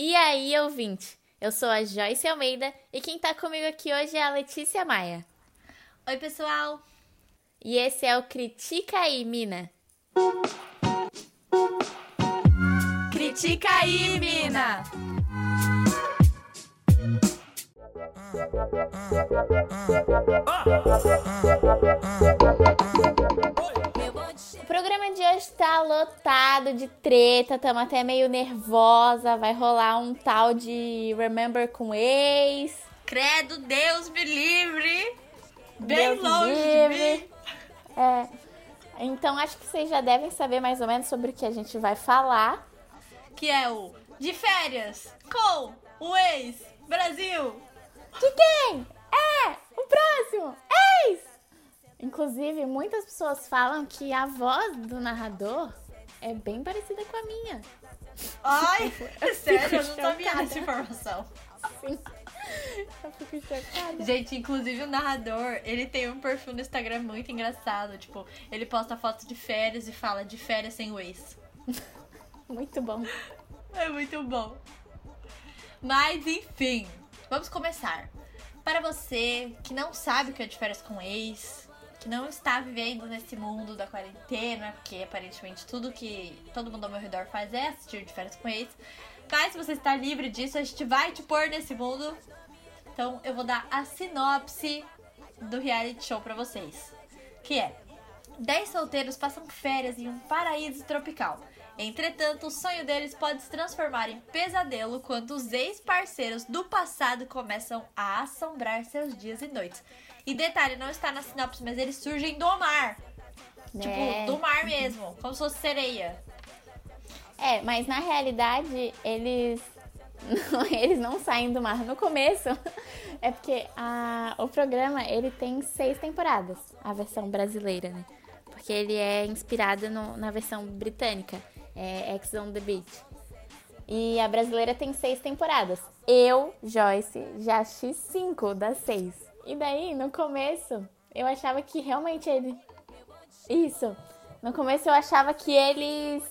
E aí, ouvinte? Eu sou a Joyce Almeida e quem tá comigo aqui hoje é a Letícia Maia. Oi, pessoal! E esse é o Critica aí, Mina. Critica aí, Mina! O programa de hoje tá lotado de treta, tamo até meio nervosa. Vai rolar um tal de Remember com ex. Credo, Deus me livre! Bem Deus longe livre. de mim! É. Então acho que vocês já devem saber mais ou menos sobre o que a gente vai falar. Que é o De Férias com o ex Brasil! De quem? É! O próximo! Ex! Inclusive, muitas pessoas falam que a voz do narrador é bem parecida com a minha. Ai, sério, eu não sabia dessa informação. Sim. Eu fico chocada. Gente, inclusive o narrador, ele tem um perfil no Instagram muito engraçado. Tipo, ele posta fotos de férias e fala de férias sem o ex. Muito bom. É muito bom. Mas enfim, vamos começar. Para você que não sabe o que é de férias com ex, não está vivendo nesse mundo da quarentena, porque aparentemente tudo que todo mundo ao meu redor faz é assistir de férias com ex. Mas se você está livre disso, a gente vai te pôr nesse mundo. Então eu vou dar a sinopse do reality show para vocês. Que é: 10 solteiros passam férias em um paraíso tropical. Entretanto, o sonho deles pode se transformar em pesadelo quando os ex-parceiros do passado começam a assombrar seus dias e noites. E detalhe, não está na sinopse, mas eles surgem do mar. Tipo, É. do mar mesmo, como se fosse sereia. É, mas na realidade eles não, eles não saem do mar no começo. É porque a, o programa ele tem seis temporadas, a versão brasileira, né? Porque ele é inspirado no- na versão britânica, é Ex on the Beach. E a brasileira tem seis temporadas. Eu, Joyce, já assisti cinco das seis. E daí, no começo, eu achava que realmente ele. Isso. No começo eu achava que eles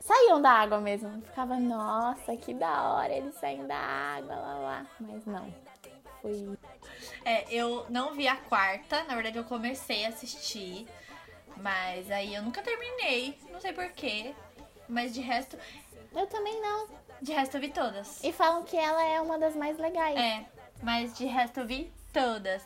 saíam da água mesmo. Eu ficava, nossa, que da hora, eles saem da água, lá lá. Mas não. Fui. É, eu não vi a quarta, na verdade eu comecei a assistir, mas aí eu nunca terminei, não sei porquê. Mas de resto, Eu também não. de resto eu vi todas. E falam que ela é uma das mais legais. É, mas de resto eu vi todas.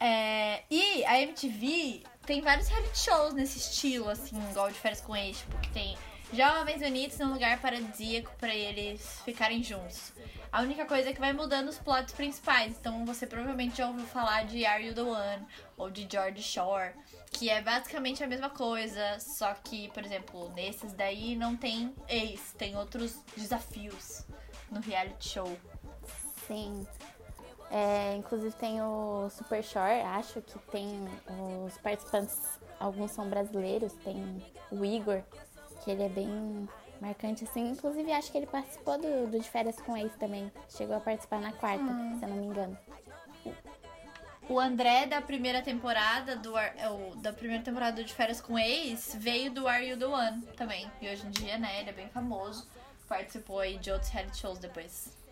É, e a MTV tem vários reality shows nesse estilo, assim, igual de férias com ex, tipo, que tem jovens unidos num lugar paradisíaco pra eles ficarem juntos. A única coisa é que vai mudando os plots principais. Então você provavelmente já ouviu falar de Are You the One ou de George Shore, que é basicamente a mesma coisa, só que, por exemplo, nesses daí não tem ex, tem outros desafios no reality show. Sim. É, inclusive tem o Super Shore, acho que tem os participantes, alguns são brasileiros, tem o Igor, que ele é bem marcante assim. Inclusive acho que ele participou do, do De Férias com Ex também. Chegou a participar na quarta, se eu não me engano. O André da primeira temporada do é, da primeira temporada do de férias com ex veio do Are You the One também. E hoje em dia, né, ele é bem famoso. Participou aí de outros reality shows depois.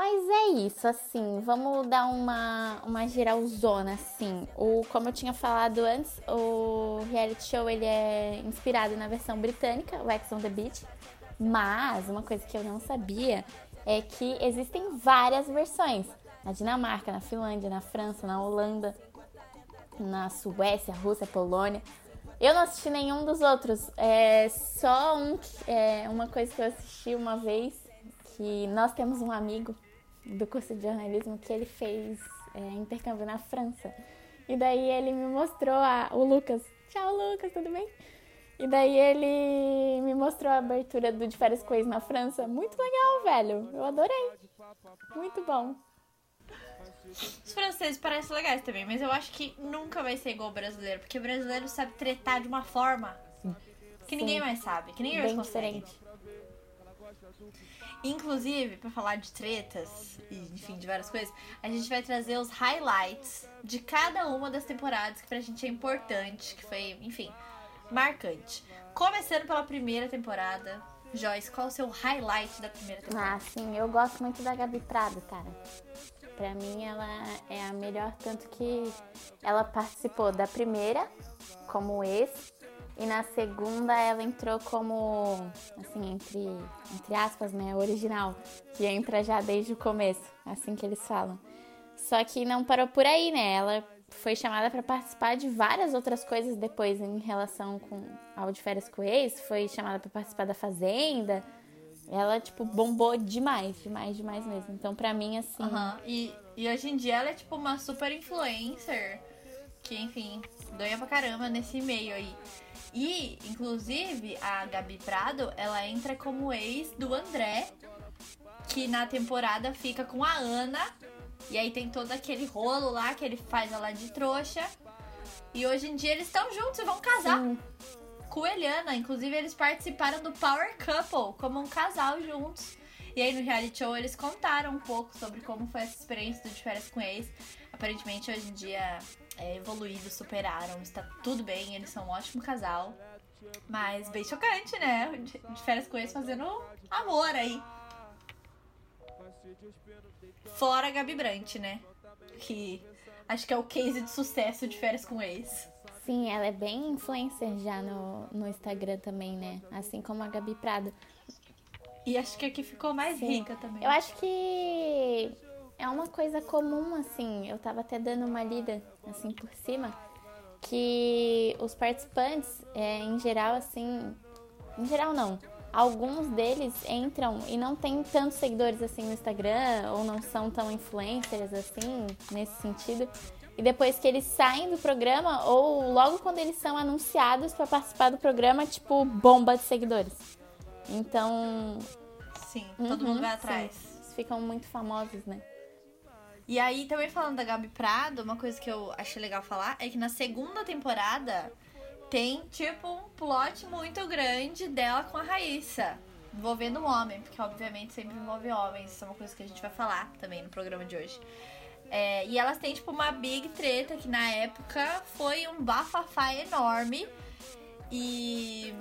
Mas é isso, assim, vamos dar uma, uma geralzona, assim. O, como eu tinha falado antes, o reality show ele é inspirado na versão britânica, o Ex on the Beach. Mas uma coisa que eu não sabia é que existem várias versões. Na Dinamarca, na Finlândia, na França, na Holanda, na Suécia, Rússia, Polônia. Eu não assisti nenhum dos outros. É só um, é, uma coisa que eu assisti uma vez, que nós temos um amigo do curso de jornalismo que ele fez é, intercâmbio na França. E daí ele me mostrou a, o Lucas. Tchau, Lucas, tudo bem? E daí ele me mostrou a abertura do De Férias Ex na França. Muito legal, velho. Eu adorei. Muito bom. Os franceses parecem legais também, mas eu acho que nunca vai ser igual o brasileiro, porque o brasileiro sabe tretar de uma forma que ninguém Sim. mais sabe, que ninguém mais Bem consegue. diferente. Inclusive, pra falar de tretas e, enfim, de várias coisas, a gente vai trazer os highlights de cada uma das temporadas que pra gente é importante, que foi, enfim, marcante. Começando pela primeira temporada, Joyce, qual o seu highlight da primeira temporada? Ah, sim, eu gosto muito da Gabi Prado, cara. Pra mim ela é a melhor, tanto que ela participou da primeira como ex e na segunda ela entrou como, assim, entre, entre aspas, né, original, que entra já desde o começo, assim que eles falam. Só que não parou por aí, né? Ela foi chamada para participar de várias outras coisas depois em relação com ao de férias com ex, foi chamada para participar da Fazenda. Ela, tipo, bombou demais, demais, demais mesmo. Então, pra mim, assim. E, e hoje em dia ela é, tipo, uma super influencer. Que, enfim, doia pra caramba nesse meio aí. E, inclusive, a Gabi Prado, ela entra como ex do André, que na temporada fica com a Ana. E aí tem todo aquele rolo lá que ele faz ela de trouxa. E hoje em dia eles estão juntos e vão casar. Sim. Com Eliana, inclusive eles participaram do Power Couple como um casal juntos. E aí no reality show eles contaram um pouco sobre como foi essa experiência do de férias com ex. Aparentemente hoje em dia é evoluído, superaram, está tudo bem, eles são um ótimo casal. Mas bem chocante, né? De férias com ex fazendo amor aí. Fora a Gabi Brant, né? Que acho que é o case de sucesso de férias com ex. Sim, ela é bem influencer já no, no Instagram também, né? Assim como a Gabi Prado. E acho que aqui ficou mais Sim. rica também. Eu acho que é uma coisa comum, assim. Eu tava até dando uma lida, assim, por cima. Que os participantes, é, em geral, assim. Em geral, não alguns deles entram e não tem tantos seguidores assim no Instagram ou não são tão influencers assim nesse sentido. E depois que eles saem do programa ou logo quando eles são anunciados para participar do programa, tipo bomba de seguidores. Então, sim, todo uhum, mundo vai atrás. Sim, eles ficam muito famosos, né? E aí, também falando da Gabi Prado, uma coisa que eu achei legal falar é que na segunda temporada tem, tipo, um plot muito grande dela com a Raíssa. Envolvendo um homem, porque obviamente sempre envolve homens. Isso é uma coisa que a gente vai falar também no programa de hoje. É, e elas têm, tipo, uma big treta que na época foi um bafafá enorme. E.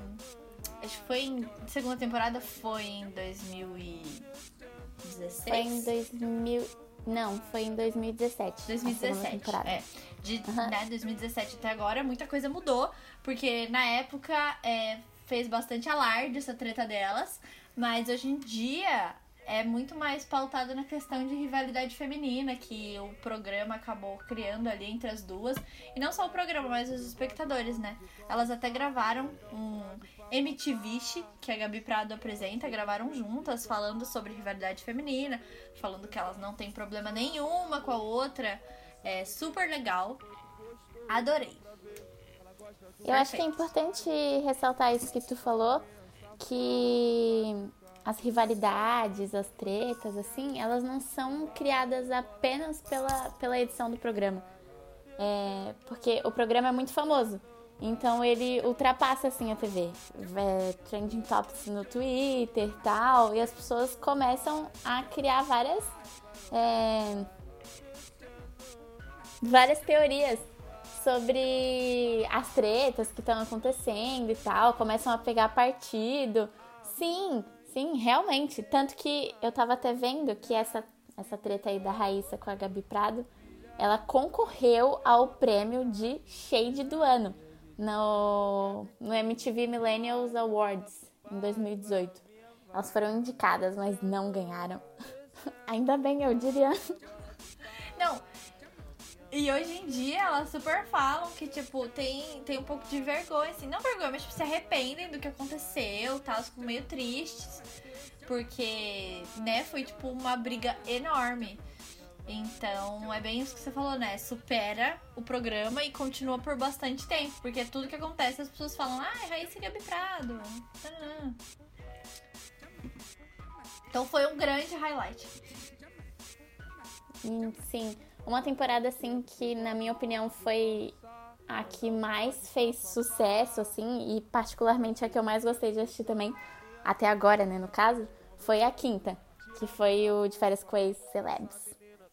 Acho que foi em. Segunda temporada foi em 2016. Foi em 2000. Não, foi em 2017. 2017, é. De uhum. né, 2017 até agora, muita coisa mudou. Porque na época é, fez bastante alarde essa treta delas. Mas hoje em dia é muito mais pautado na questão de rivalidade feminina que o programa acabou criando ali entre as duas. E não só o programa, mas os espectadores, né? Elas até gravaram um MTV, que a Gabi Prado apresenta, gravaram juntas falando sobre rivalidade feminina, falando que elas não têm problema nenhuma com a outra. É super legal. Adorei. Eu Perfeito. acho que é importante ressaltar isso que tu falou, que as rivalidades, as tretas, assim, elas não são criadas apenas pela, pela edição do programa. É, porque o programa é muito famoso. Então ele ultrapassa assim a TV. É, trending topics no Twitter e tal. E as pessoas começam a criar várias. É, várias teorias sobre as tretas que estão acontecendo e tal. Começam a pegar partido. Sim, sim, realmente. Tanto que eu tava até vendo que essa, essa treta aí da Raíssa com a Gabi Prado, ela concorreu ao prêmio de Shade do ano no, no MTV Millennials Awards em 2018. Elas foram indicadas, mas não ganharam. Ainda bem, eu diria. Não. E hoje em dia elas super falam que, tipo, tem, tem um pouco de vergonha, assim, não vergonha, mas tipo, se arrependem do que aconteceu, tá? Ficam meio tristes. Porque, né, foi tipo uma briga enorme. Então, é bem isso que você falou, né? Supera o programa e continua por bastante tempo. Porque tudo que acontece, as pessoas falam, ah, Raíssa Gabi Prado. Então foi um grande highlight. Sim, uma temporada assim que, na minha opinião, foi a que mais fez sucesso, assim, e particularmente a que eu mais gostei de assistir também, até agora, né, no caso, foi a quinta, que foi o de férias ex celebs.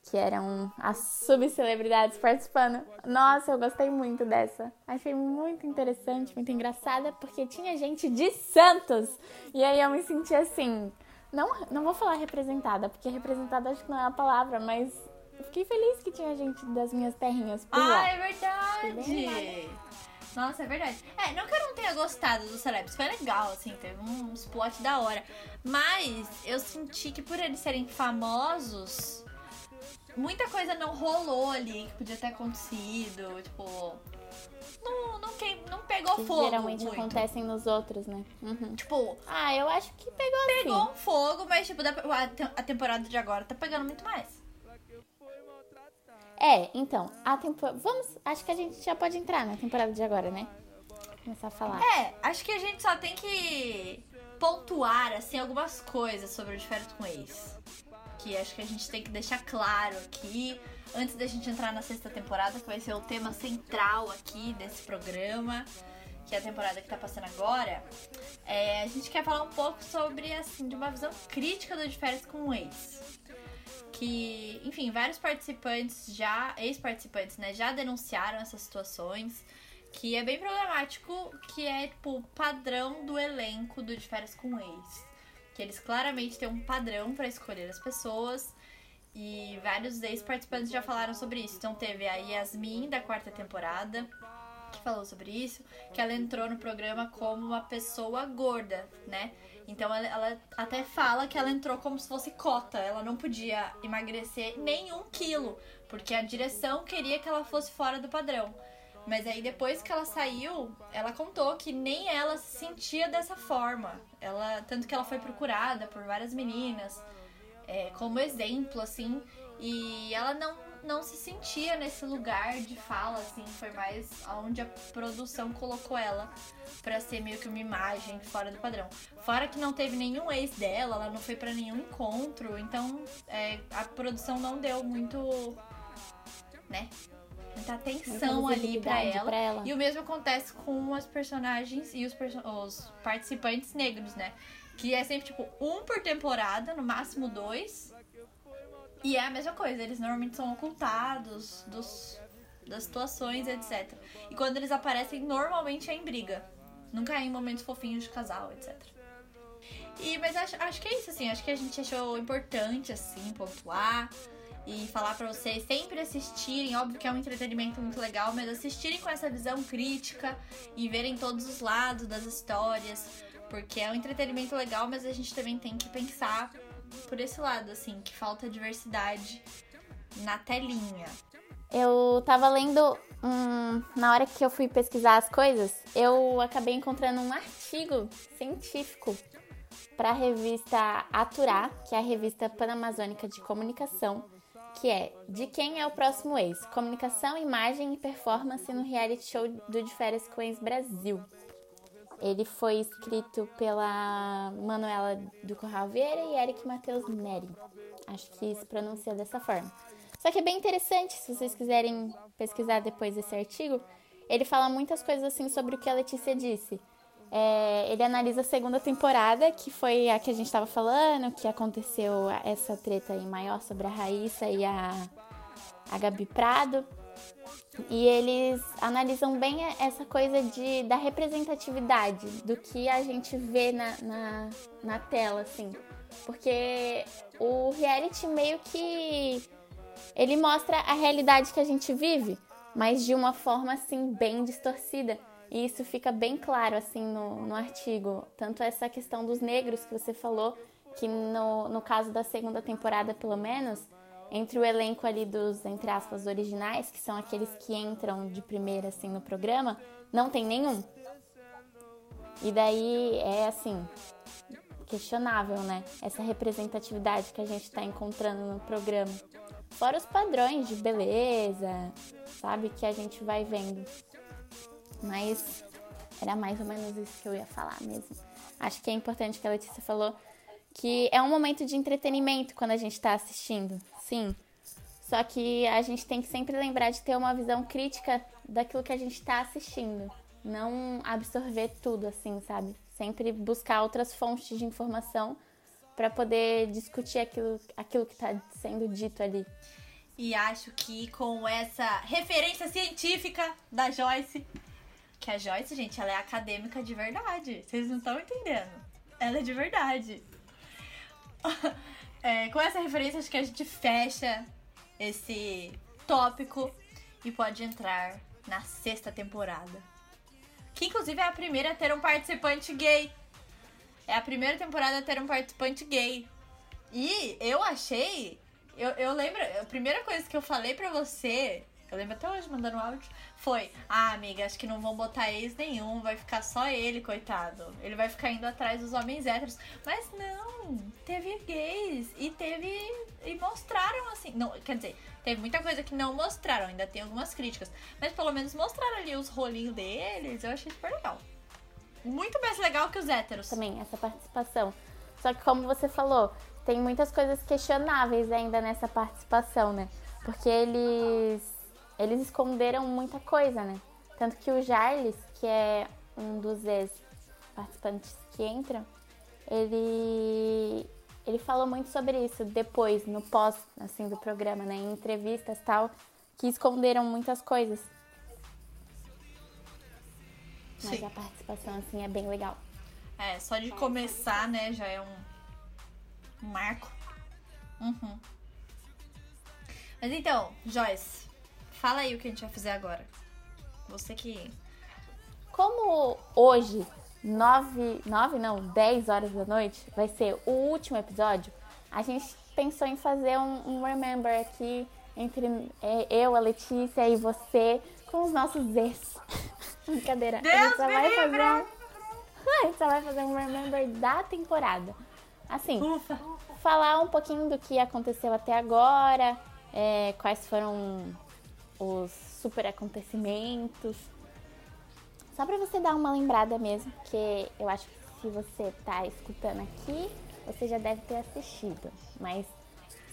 Que eram as subcelebridades participando. Nossa, eu gostei muito dessa. Achei muito interessante, muito engraçada, porque tinha gente de Santos. E aí eu me senti assim, não, não vou falar representada, porque representada acho que não é a palavra, mas fiquei feliz que tinha gente das minhas terrinhas por ah, lá. é verdade! Nossa, é verdade. É, não que eu não tenha gostado dos celebs, foi legal, assim, teve uns plot da hora. Mas eu senti que por eles serem famosos, muita coisa não rolou ali que podia ter acontecido. Tipo, não, não, que, não pegou Que fogo. geralmente muito. acontecem nos outros, né? Uhum. Tipo, Ah, eu acho que pegou, pegou assim. um fogo, mas tipo, a, te- a temporada de agora tá pegando muito mais. É, então, a tempo... Vamos, acho que a gente já pode entrar na temporada de agora, né? Começar a falar. É, acho que a gente só tem que pontuar, assim, algumas coisas sobre o Férias com Ex. Acho que a gente tem que deixar claro aqui, antes da gente entrar na sexta temporada, que vai ser o tema central aqui desse programa, que é a temporada que tá passando agora. É, a gente quer falar um pouco sobre, assim, de uma visão crítica do De Férias com Ex. Que, enfim, vários participantes já, ex-participantes, né, já denunciaram essas situações que é bem problemático, que é tipo o padrão do elenco do De Férias com Ex. Que eles claramente têm um padrão pra escolher as pessoas. E vários ex-participantes já falaram sobre isso. Então teve a Yasmin da quarta temporada, que falou sobre isso, que ela entrou no programa como uma pessoa gorda, né? Então ela, ela até fala que ela entrou como se fosse cota. Ela não podia emagrecer nem um quilo, porque a direção queria que ela fosse fora do padrão. Mas aí depois que ela saiu, ela contou que nem ela se sentia dessa forma. Ela, tanto que ela foi procurada por várias meninas é, como exemplo, assim, e ela não, não se sentia nesse lugar de fala, assim, foi mais onde a produção colocou ela pra ser meio que uma imagem fora do padrão. Fora que não teve nenhum ex dela, ela não foi pra nenhum encontro, então é, a produção não deu muito, né, muita atenção ali pra ela. pra ela. E o mesmo acontece com as personagens e os, perso- os participantes negros, né? Que é sempre, tipo, um por temporada, no máximo dois. E é a mesma coisa, eles normalmente são ocultados dos, das situações, etc. E quando eles aparecem, normalmente é em briga. Nunca é em momentos fofinhos de casal, etc. E, mas acho, acho que é isso, assim. Acho que a gente achou importante, assim, pontuar e falar pra vocês sempre assistirem. Óbvio que é um entretenimento muito legal, mas assistirem com essa visão crítica e verem todos os lados das histórias. Porque é um entretenimento legal, mas a gente também tem que pensar por esse lado, assim, que falta diversidade na telinha. Eu tava lendo um, na hora que eu fui pesquisar as coisas, eu acabei encontrando um artigo científico para a revista Aturar, que é a revista panamazônica de comunicação, que é De quem é o próximo ex? Comunicação, imagem e performance no reality show do De Férias com Ex Brasil. Ele foi escrito pela Manuela do Corral Vieira e Eric Matheus Neri. Acho que se pronuncia dessa forma. Só que é bem interessante, se vocês quiserem pesquisar depois desse artigo, ele fala muitas coisas assim sobre o que a Letícia disse. É, ele analisa a segunda temporada, que foi a que a gente estava falando, que aconteceu essa treta aí maior sobre a Raíssa e a, a Gabi Prado. E eles analisam bem essa coisa de, da representatividade, do que a gente vê na, na, na tela, assim. Porque o reality meio que ele mostra a realidade que a gente vive, mas de uma forma assim bem distorcida. E isso fica bem claro assim no, no artigo. Tanto essa questão dos negros que você falou, que no, no caso da segunda temporada, pelo menos, entre o elenco ali dos, entre aspas, originais, que são aqueles que entram de primeira assim no programa, não tem nenhum. E daí é assim, questionável, né? Essa representatividade que a gente tá encontrando no programa. Fora os padrões de beleza, sabe? Que a gente vai vendo. Mas era mais ou menos isso que eu ia falar mesmo. Acho que é importante que a Letícia falou que é um momento de entretenimento quando a gente tá assistindo. Sim. Só que a gente tem que sempre lembrar de ter uma visão crítica daquilo que a gente tá assistindo. Não absorver tudo assim, sabe? Sempre buscar outras fontes de informação para poder discutir aquilo, aquilo que tá sendo dito ali. E acho que com essa referência científica da Joyce, que a Joyce, gente, ela é acadêmica de verdade. Vocês não estão entendendo. Ela é de verdade. É, com essa referência, acho que a gente fecha esse tópico e pode entrar na sexta temporada. Que inclusive é a primeira a ter um participante gay. É a primeira temporada a ter um participante gay. E eu achei. Eu, eu lembro. A primeira coisa que eu falei pra você. Eu lembro até hoje mandando áudio. Foi: Ah, amiga, acho que não vão botar ex nenhum. Vai ficar só ele, coitado. Ele vai ficar indo atrás dos homens héteros. Mas não. Teve gays. E teve. E mostraram assim. Não, quer dizer, teve muita coisa que não mostraram. Ainda tem algumas críticas. Mas pelo menos mostraram ali os rolinhos deles. Eu achei super legal. Muito mais legal que os héteros. Também, essa participação. Só que como você falou, tem muitas coisas questionáveis ainda nessa participação, né? Porque eles eles esconderam muita coisa, né? Tanto que o Jarles, que é um dos ex-participantes que entram, ele ele falou muito sobre isso depois, no pós, assim, do programa, né? Em entrevistas tal, que esconderam muitas coisas. Mas Sim. a participação, assim, é bem legal. É, só de começar, né, já é um, um marco. Uhum. Mas então, Joyce, fala aí o que a gente vai fazer agora. Você que. Como hoje, 9, 9 não, 10 horas da noite, vai ser o último episódio, a gente pensou em fazer um, um remember aqui entre é, eu, a Letícia e você com os nossos ex. Brincadeira. a gente Deus só vai fazer um, a gente só vai fazer um remember da temporada. Assim, Ufa! falar um pouquinho do que aconteceu até agora, é, quais foram os super acontecimentos. Só pra você dar uma lembrada mesmo, porque eu acho que se você tá escutando aqui, você já deve ter assistido. Mas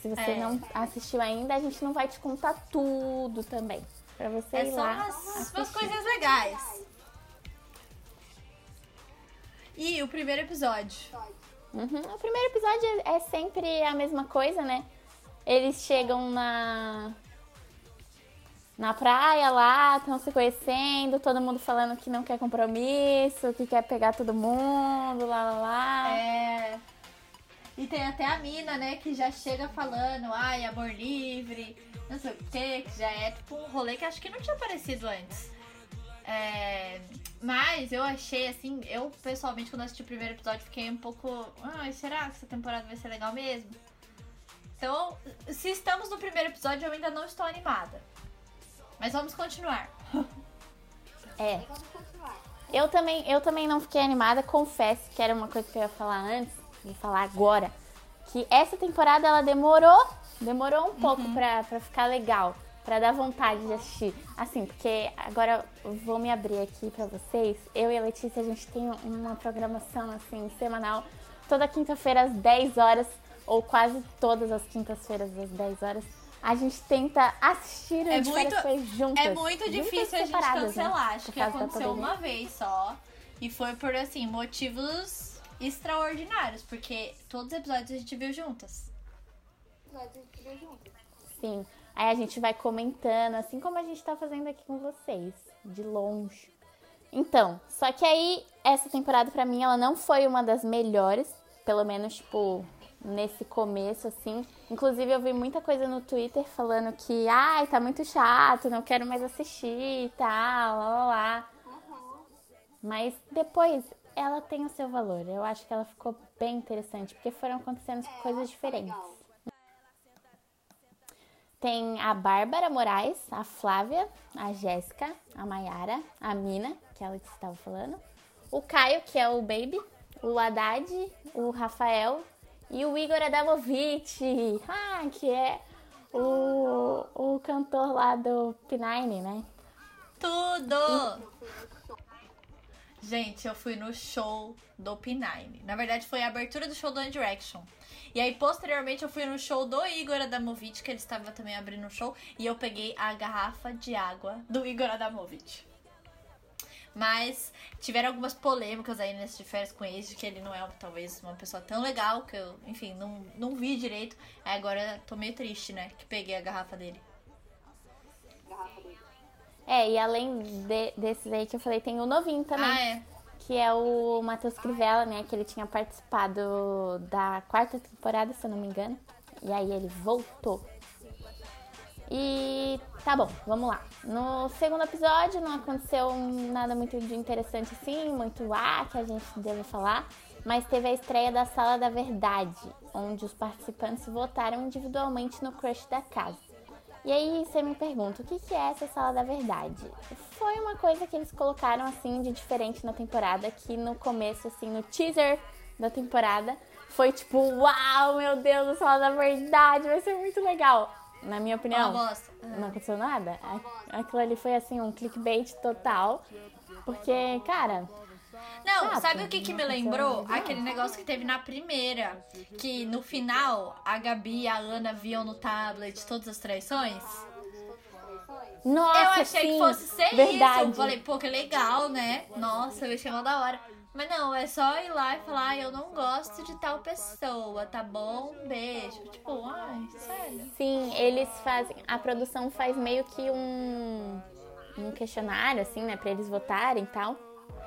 se você É. não assistiu ainda, a gente não vai te contar tudo também. Pra você É ir só lá. umas, umas assistir. coisas legais. E o primeiro episódio. Uhum. O primeiro episódio é sempre a mesma coisa, né? Eles chegam na na praia lá, estão se conhecendo, todo mundo falando que não quer compromisso, que quer pegar todo mundo, lá lá lá. É. E tem até a mina, né, que já chega falando, ai, amor livre, não sei o quê, que já é tipo um rolê que acho que não tinha aparecido antes. É, Mas eu achei assim, eu pessoalmente, quando assisti o primeiro episódio, fiquei um pouco. Ai, será que essa temporada vai ser legal mesmo? Então, se estamos no primeiro episódio, eu ainda não estou animada. Mas vamos continuar. É. Eu também, eu também não fiquei animada, confesso que era uma coisa que eu ia falar antes, vou falar agora. Que essa temporada ela demorou, demorou um pouco pra, pra ficar legal, pra dar vontade de assistir. Assim, porque agora eu vou me abrir aqui pra vocês. Eu e a Letícia, a gente tem uma programação assim, semanal, toda quinta-feira às 10 horas, ou quase todas as quintas-feiras às 10 horas. A gente tenta assistir É muito- juntas. É muito difícil a gente né? cancelar. Acho Por que aconteceu uma vez só. E foi por, assim, motivos extraordinários. Porque todos os episódios a gente viu juntas. Sim. Aí a gente vai comentando, assim como a gente tá fazendo aqui com vocês, de longe. Então, só que aí, essa temporada pra mim, ela não foi uma das melhores, pelo menos, tipo, nesse começo, assim. Inclusive, eu vi muita coisa no Twitter falando que, ai, tá muito chato, não quero mais assistir e tal, lá, lá, lá. Mas depois, ela tem o seu valor. Eu acho que ela ficou bem interessante, porque foram acontecendo coisas diferentes. Tem a Bárbara Moraes, a Flávia, a Jéssica, a Mayara, a Mina, que ela estava falando, o Caio, que é o Baby, o Haddad, o Rafael e o Igor Adamovich, ah, que é o, o cantor lá do P9, né? Tudo! Gente, eu fui no show do P9. Na verdade, foi a abertura do show do One Direction. E aí, posteriormente, eu fui no show do Igor Adamovich, que ele estava também abrindo o show. E eu peguei a garrafa de água do Igor Adamovich. Mas tiveram algumas polêmicas aí nesse de férias com ex, de que ele não é talvez uma pessoa tão legal, que eu, enfim, não, não vi direito. Aí agora tô meio triste, né? Que peguei a garrafa dele. É, e além de, desses aí que eu falei, tem o novinho também. Ah, é. Que é o Matheus Crivella, né? Que ele tinha participado da quarta temporada, se eu não me engano. E aí ele voltou. E tá bom, vamos lá. No segundo episódio não aconteceu nada muito de interessante assim, muito ah, que a gente deve falar. Mas teve a estreia da Sala da Verdade, onde os participantes votaram individualmente no crush da casa. E aí você me pergunta, o que, que é essa Sala da Verdade? Foi uma coisa que eles colocaram assim de diferente na temporada, que no começo, assim, no teaser da temporada, foi tipo, uau, meu Deus, a Sala da Verdade, vai ser muito legal. Na minha opinião, não aconteceu nada. A- Aquilo ali foi assim, um clickbait total. Porque, cara, Não, Chato. sabe o que, que me lembrou? Aquele negócio que teve na primeira. Que no final a Gabi e a Ana viam no tablet todas as traições. Nossa, eu achei sim, que fosse ser verdade. isso. Eu falei, pô, que legal, né? Nossa, eu achei mó da hora. Mas não, é só ir lá e falar, "Ai, eu não gosto de tal pessoa, tá bom? Beijo. Tipo, ai, sério. Sim, eles fazem. A produção faz meio que um, um questionário, assim, né, pra eles votarem e tal.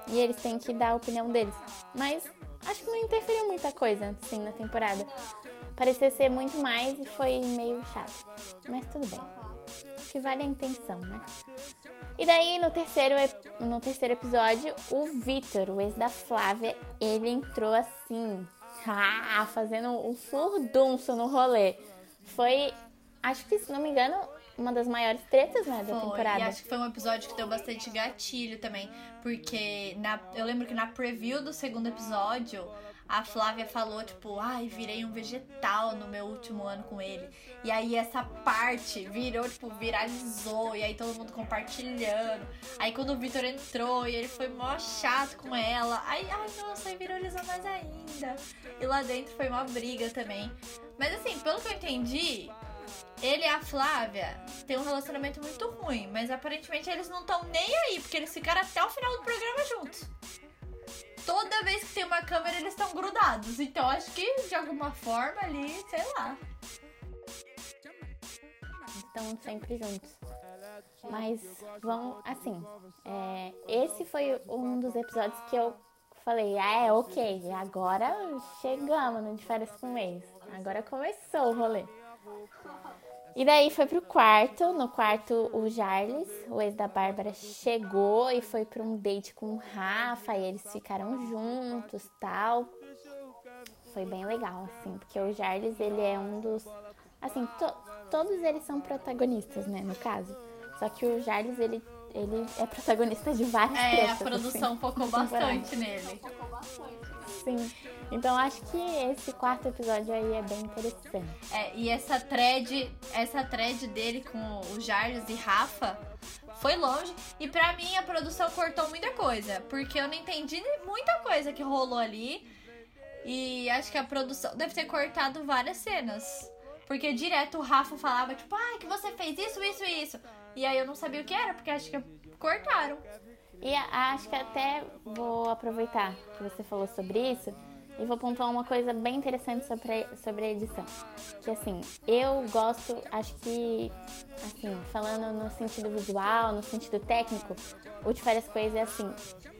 E eles têm que dar a opinião deles. Mas acho que não interferiu muita coisa, assim, na temporada. Parecia ser muito mais e foi meio chato. Mas tudo bem. Que vale a intenção, né? E daí, no terceiro, no terceiro episódio, o Vitor, o ex da Flávia, ele entrou assim, ah, fazendo um furdunço no rolê. Foi, acho que, se não me engano, uma das maiores tretas, né, da Foi, temporada. e acho que foi um episódio que deu bastante gatilho também. Porque na, eu lembro que na preview do segundo episódio, a Flávia falou, tipo, ai, virei um vegetal no meu último ano com ele. E aí essa parte virou, tipo, viralizou, e aí todo mundo compartilhando. Aí quando o Vitor entrou e ele foi mó chato com ela, aí, ai, nossa, aí viralizou mais ainda. E lá dentro foi uma briga também. Mas assim, pelo que eu entendi, ele e a Flávia têm um relacionamento muito ruim, mas aparentemente eles não estão nem aí, porque eles ficaram até o final do programa juntos. Toda vez que tem uma câmera, eles estão grudados. Então acho que de alguma forma ali, sei lá. Estão sempre juntos. Mas vamos, assim, é, esse foi um dos episódios que eu falei, ah, é ok, agora chegamos no férias com ex. Agora começou o rolê. E daí foi pro quarto. No quarto, o Jarles, o ex da Bárbara, chegou e foi pra um date com o Rafa. E eles ficaram juntos tal. Foi bem legal, assim, porque o Jarles, ele é um dos. Assim, to- todos eles são protagonistas, né, no caso. Só que o Jarles, ele, ele é protagonista de várias É, a tretas, produção assim, focou na temporada. bastante nele. Sim. Então acho que esse quarto episódio aí é bem interessante. É, e essa thread, essa thread dele com o Jarles e Rafa foi longe. E pra mim a produção cortou muita coisa. Porque eu não entendi muita coisa que rolou ali. E acho que a produção deve ter cortado várias cenas. Porque direto o Rafa falava, tipo, ah, que você fez isso, isso e isso. E aí eu não sabia o que era, porque acho que cortaram. E acho que até vou aproveitar que você falou sobre isso e vou pontuar uma coisa bem interessante sobre, sobre a edição. Que assim, eu gosto, acho que, assim, falando no sentido visual, no sentido técnico, o de Férias com Ex é assim,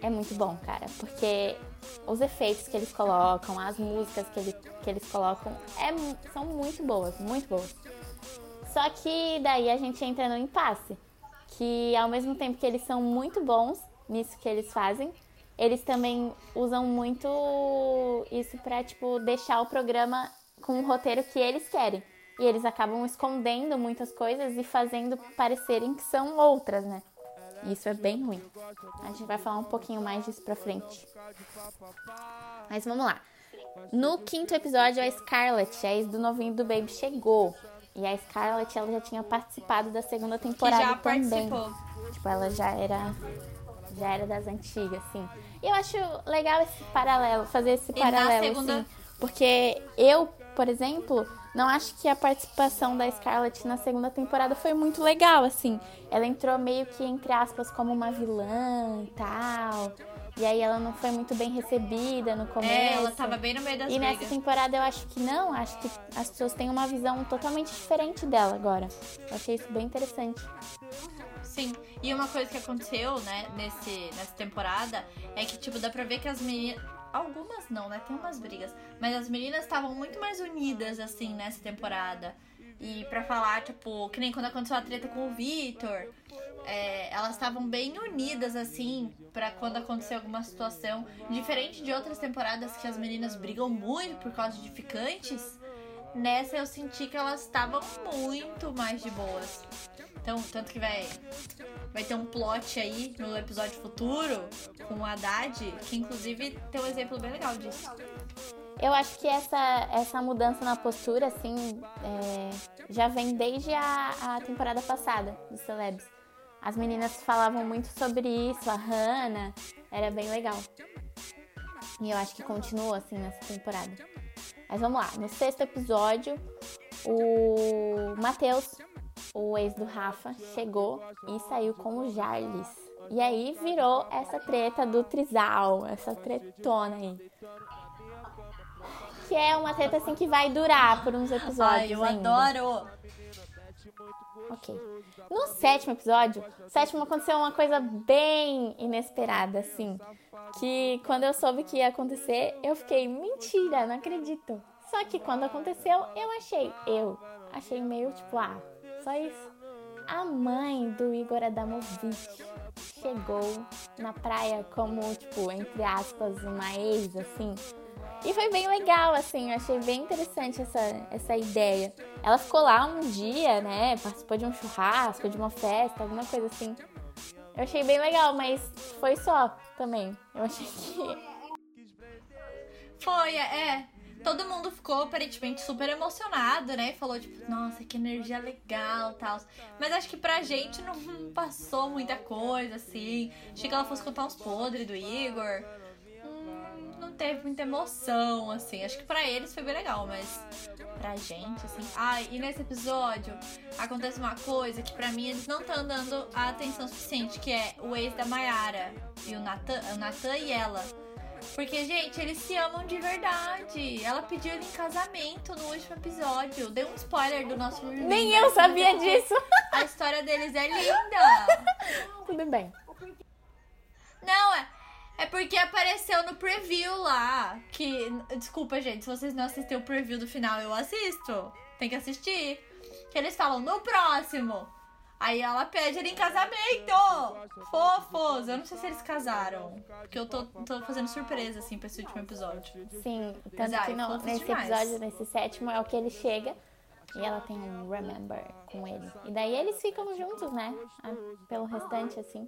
é muito bom, cara. Porque os efeitos que eles colocam, as músicas que, ele, que eles colocam é, são muito boas, muito boas. Só que daí a gente entra no impasse. Que ao mesmo tempo que eles são muito bons nisso que eles fazem, eles também usam muito isso pra, tipo, deixar o programa com o roteiro que eles querem. E eles acabam escondendo muitas coisas e fazendo parecerem que são outras, né? Isso é bem ruim. A gente vai falar um pouquinho mais disso pra frente. Mas vamos lá. No quinto episódio, a Scarlett, a ex do novinho do Baby, chegou. E a Scarlett, ela já tinha participado da segunda Que temporada já também. participou. Tipo, ela já era já era das antigas, assim. E eu acho legal esse paralelo, fazer esse E paralelo, segunda- assim. Porque eu, por exemplo, não acho que a participação da Scarlett na segunda temporada foi muito legal, assim. Ela entrou meio que, entre aspas, como uma vilã e tal. E aí ela não foi muito bem recebida no começo. É, ela tava bem no meio das E brigas. nessa temporada eu acho que não, acho que as pessoas têm uma visão totalmente diferente dela agora. Eu achei isso bem interessante. Sim, e uma coisa que aconteceu, né, nesse, nessa temporada é que, tipo, dá pra ver que as meninas. Algumas não, né? Tem umas brigas. Mas as meninas estavam muito mais unidas, assim, nessa temporada. E pra falar, tipo, que nem quando aconteceu a treta com o Victor, é, elas estavam bem unidas, assim, pra quando acontecer alguma situação. Diferente de outras temporadas que as meninas brigam muito por causa de ficantes, nessa eu senti que elas estavam muito mais de boas. Então, tanto que vai, vai ter um plot aí no episódio futuro com o Haddad, que inclusive tem um exemplo bem legal disso. Eu acho que essa, essa mudança na postura, assim, é, já vem desde a, a temporada passada dos Celebs. As meninas falavam muito sobre isso, a Hannah, era bem legal. E eu acho que continua assim nessa temporada. Mas vamos lá, no sexto episódio, o Matheus, o ex do Rafa, chegou e saiu com o Jarlis. E aí virou essa treta do Trisal, essa tretona aí. Que é uma treta assim que vai durar por uns episódios. Ai, eu ainda. adoro! Ok. No sétimo episódio, sétimo aconteceu uma coisa bem inesperada, assim. Que quando eu soube que ia acontecer, eu fiquei, mentira, não acredito. Só que quando aconteceu, eu achei, eu achei meio tipo, ah, só isso. A mãe do Igor Adamovic chegou na praia como, tipo, entre aspas, uma ex, assim. E foi bem legal, assim, eu achei bem interessante essa, essa ideia. Ela ficou lá um dia, né? Participou de um churrasco, de uma festa, alguma coisa assim. Eu achei bem legal, mas foi só também. Eu achei que. Foi, é. Todo mundo ficou aparentemente super emocionado, né? Falou, tipo, nossa, que energia legal tal. Mas acho que pra gente não passou muita coisa, assim. Achei que ela fosse contar uns podres do Igor. Teve muita emoção, assim. Acho que pra eles foi bem legal, mas pra gente, assim. Ai, e nesse episódio acontece uma coisa que pra mim eles não estão dando a atenção suficiente, que é o ex da Mayara e o Natan, o Natan e ela. Porque, gente, eles se amam de verdade. Ela pediu ele em casamento no último episódio. Dei um spoiler do nosso. Nem eu sabia disso! A história deles é linda. Tudo bem. Não, é. É porque apareceu no preview lá. Que. Desculpa, gente, se vocês não assistiram o preview do final, eu assisto. Tem que assistir. Que eles falam no próximo. Aí ela pede ele em casamento! Fofos! Eu não sei se eles casaram. Porque eu tô, tô fazendo surpresa, assim, pra esse último episódio. Sim, tanto que no- fofos nesse demais. episódio, nesse sétimo, é o que ele chega e ela tem um remember com ele. E daí eles ficam juntos, né? Ah, Pelo restante, assim.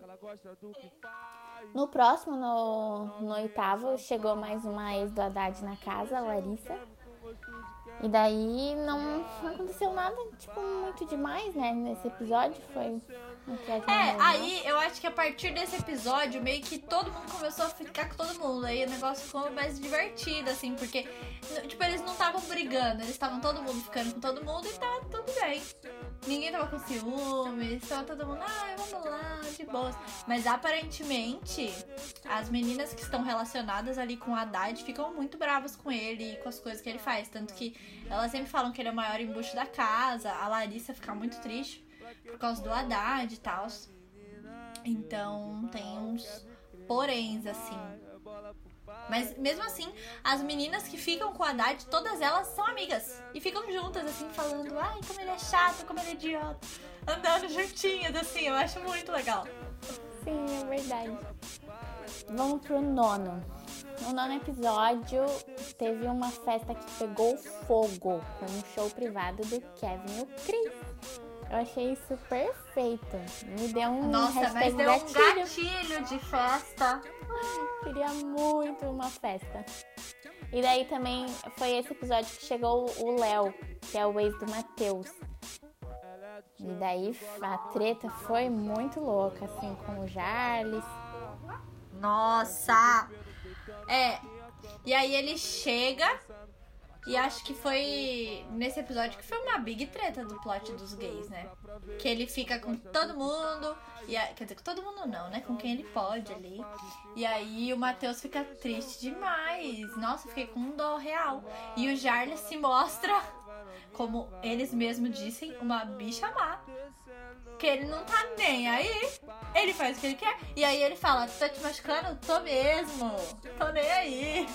No próximo, no, no oitavo, chegou mais uma ex do Haddad na casa, Larissa. E daí não, não aconteceu nada, tipo, muito demais, né? Nesse episódio foi É, aí eu acho que a partir desse episódio, meio que todo mundo começou a ficar com todo mundo. Aí o negócio ficou mais divertido, assim, porque, tipo, eles não estavam brigando, eles estavam todo mundo ficando com todo mundo e tá tudo bem. Ninguém tava com ciúmes, tava todo mundo, ai, vamos lá, de boas. Mas aparentemente, as meninas que estão relacionadas ali com o Haddad ficam muito bravas com ele e com as coisas que ele faz. Tanto que elas sempre falam que ele é o maior embuste da casa, a Larissa fica muito triste por causa do Haddad e tal. Então tem uns poréns, assim. Mas mesmo assim, as meninas que ficam com o Haddad, todas elas são amigas. E ficam juntas, assim, falando, ai, como ele é chato, como ele é idiota. Andando juntinhas, assim, eu acho muito legal. Sim, é verdade. Vamos pro nono. No nono episódio, teve uma festa que pegou fogo. Foi um show privado do Kevin e o Chris. Eu achei isso perfeito. Me deu um Nossa, mas deu um gatilho. gatilho de festa. Queria muito uma festa. E daí também foi esse episódio que chegou o Léo, que é o ex do Matheus. E daí a treta foi muito louca, assim, com o Jarlis. Nossa! É. E aí ele chega E acho que foi nesse episódio que foi uma big treta do plot dos gays, né? Que ele fica com todo mundo. E a, quer dizer, com todo mundo não, né? Com quem ele pode ali. E aí o Matheus fica triste demais. Nossa, fiquei com um dó real. E o Jarles se mostra, como eles mesmos dissem, uma bicha má que ele não tá nem aí. Ele faz o que ele quer. E aí ele fala, tá te machucando? Tô mesmo. Tô nem aí.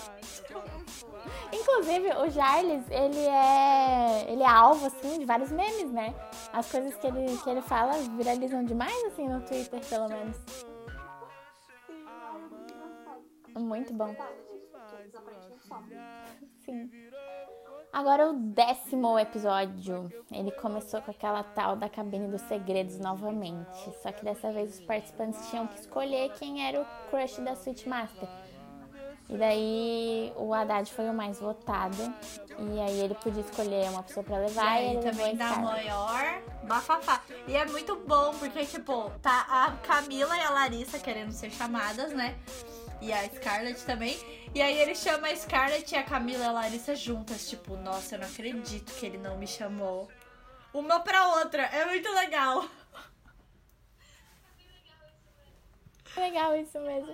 Inclusive, o Jarles, ele é. ele é alvo, assim, de vários memes, né? As coisas que ele, que ele fala viralizam demais, assim, no Twitter, pelo menos. Muito bom. Sim. Agora o décimo episódio. Ele começou com aquela tal da cabine dos segredos novamente. Só que dessa vez os participantes tinham que escolher quem era o crush da Switch Master. E daí o Haddad foi o mais votado. E aí ele podia escolher uma pessoa pra levar. E, e ele também dá maior bafafá. E é muito bom, porque, tipo, tá a Camila e a Larissa querendo ser chamadas, né? E a Scarlett também. E aí ele chama a Scarlett e a Camila e a Larissa juntas. Tipo, nossa, eu não acredito que ele não me chamou. Uma pra outra. É muito legal. Legal isso mesmo.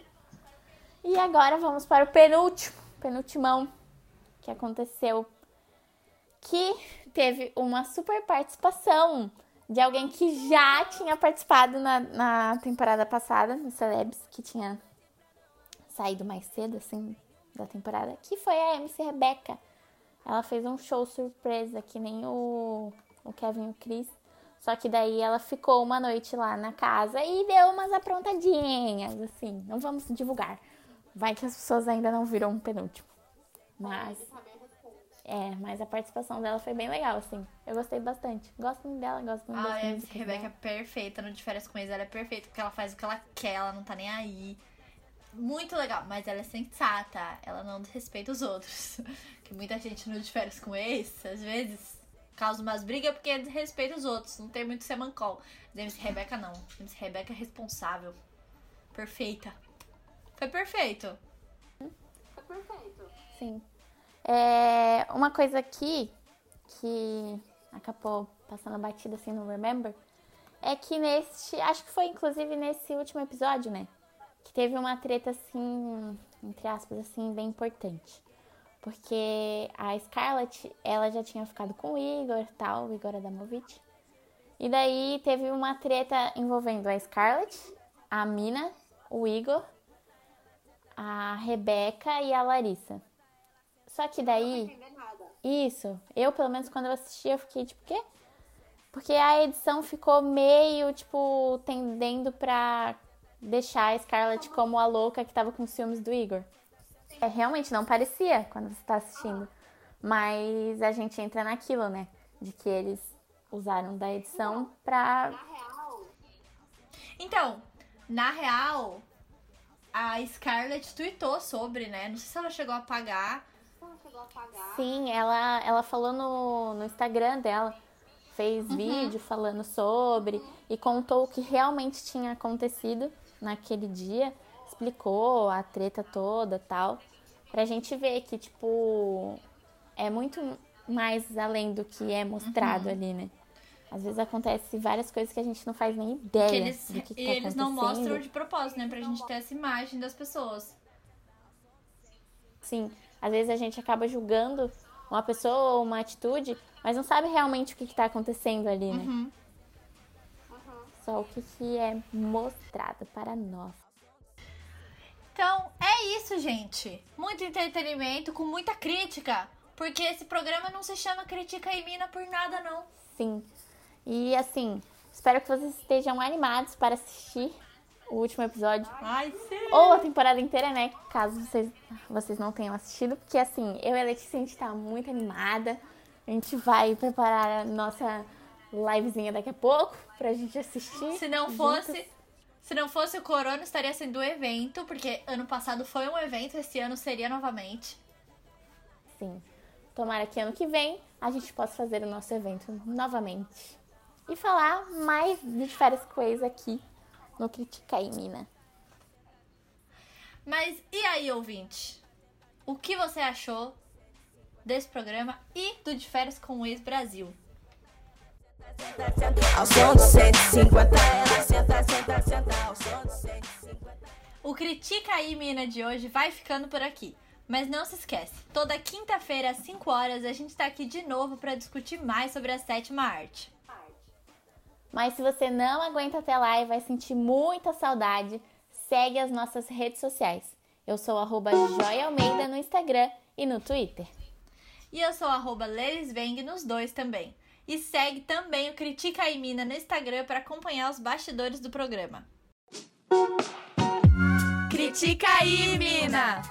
E agora vamos para o penúltimo, penultimão que aconteceu. Que teve uma super participação de alguém que já tinha participado na, na temporada passada, no Celebs, que tinha saído mais cedo, assim, da temporada, que foi a MC Rebeca. Ela fez um show surpresa, que nem o, o Kevin e o Chris. Só que daí ela ficou uma noite lá na casa e deu umas aprontadinhas, assim. Não vamos divulgar. Vai que as pessoas ainda não viram um penúltimo. Mas. É, mas a participação dela foi bem legal, assim. Eu gostei bastante. Gosto muito dela, gosto muito ah, das é, músicas Rebeca é perfeita, no Diferença com eles, ela é perfeita, porque ela faz o que ela quer, ela não tá nem aí muito legal, mas ela é sensata, ela não desrespeita os outros. que muita gente no de férias com ex, às vezes, causa umas brigas porque desrespeita os outros, não tem muito semancol. Mas MC Rebeca não. MC Rebeca é responsável. Perfeita. Foi perfeito. Foi perfeito. Sim. É, uma coisa aqui que acabou passando batida assim no Remember é que neste. Acho que foi inclusive nesse último episódio, né? Teve uma treta assim, entre aspas, assim, bem importante. Porque a Scarlett, ela já tinha ficado com o Igor tal, o Igor Adamovich. E daí teve uma treta envolvendo a Scarlett, a Mina, o Igor, a Rebeca e a Larissa. Só que daí. Isso, eu pelo menos quando eu assisti, eu fiquei tipo, quê? Porque a edição ficou meio, tipo, tendendo pra deixar a Scarlett como a louca que tava com ciúmes do Igor. É, realmente não parecia quando você tá assistindo. Mas a gente entra naquilo, né? De que eles usaram da edição pra. Na real. Então, na real, a Scarlett tweetou sobre, né? Não sei se ela chegou a pagar. Ela chegou a pagar. Sim, ela, ela falou no, no Instagram dela. Fez vídeo falando sobre e contou o que realmente tinha acontecido naquele dia, explicou a treta toda tal, pra gente ver que, tipo, é muito mais além do que é mostrado Uhum. ali, né? Às vezes acontece várias coisas que a gente não faz nem ideia Que eles, do que, que e tá eles não mostram de propósito, né? Pra gente ter essa imagem das pessoas. Sim, às vezes a gente acaba julgando uma pessoa ou uma atitude, mas não sabe realmente o que, que tá acontecendo ali, né? Uhum. Só o que, que é mostrado para nós. Então, é isso, gente. Muito entretenimento com muita crítica. Porque esse programa não se chama Critica e Mina por nada, não. Sim. E assim, espero que vocês estejam animados para assistir o último episódio. Ai, sim. Ou a temporada inteira, né? Caso vocês, vocês não tenham assistido. Porque assim, eu e a Letícia, a gente tá muito animada. A gente vai preparar a nossa livezinha daqui a pouco pra gente assistir. Se não fosse. Se não fosse o Corona, estaria sendo o evento, porque ano passado foi um evento, esse ano seria novamente. Sim. Tomara que ano que vem a gente possa fazer o nosso evento novamente. E falar mais de várias coisas aqui no Critica aí, Mina. Mas e aí, ouvinte? O que você achou desse programa e do De Férias com o Ex O Critica aí, mina de hoje vai ficando por aqui. Mas não se esquece, toda quinta-feira às 5 horas a gente tá aqui de novo para discutir mais sobre a sétima arte. Mas se você não aguenta até lá e vai sentir muita saudade, segue as nossas redes sociais. Eu sou arroba Joia Almeida no Instagram e no Twitter. E eu sou arroba nos dois também. E segue também o Critica aí, mina no Instagram para acompanhar os bastidores do programa. Critica aí, mina!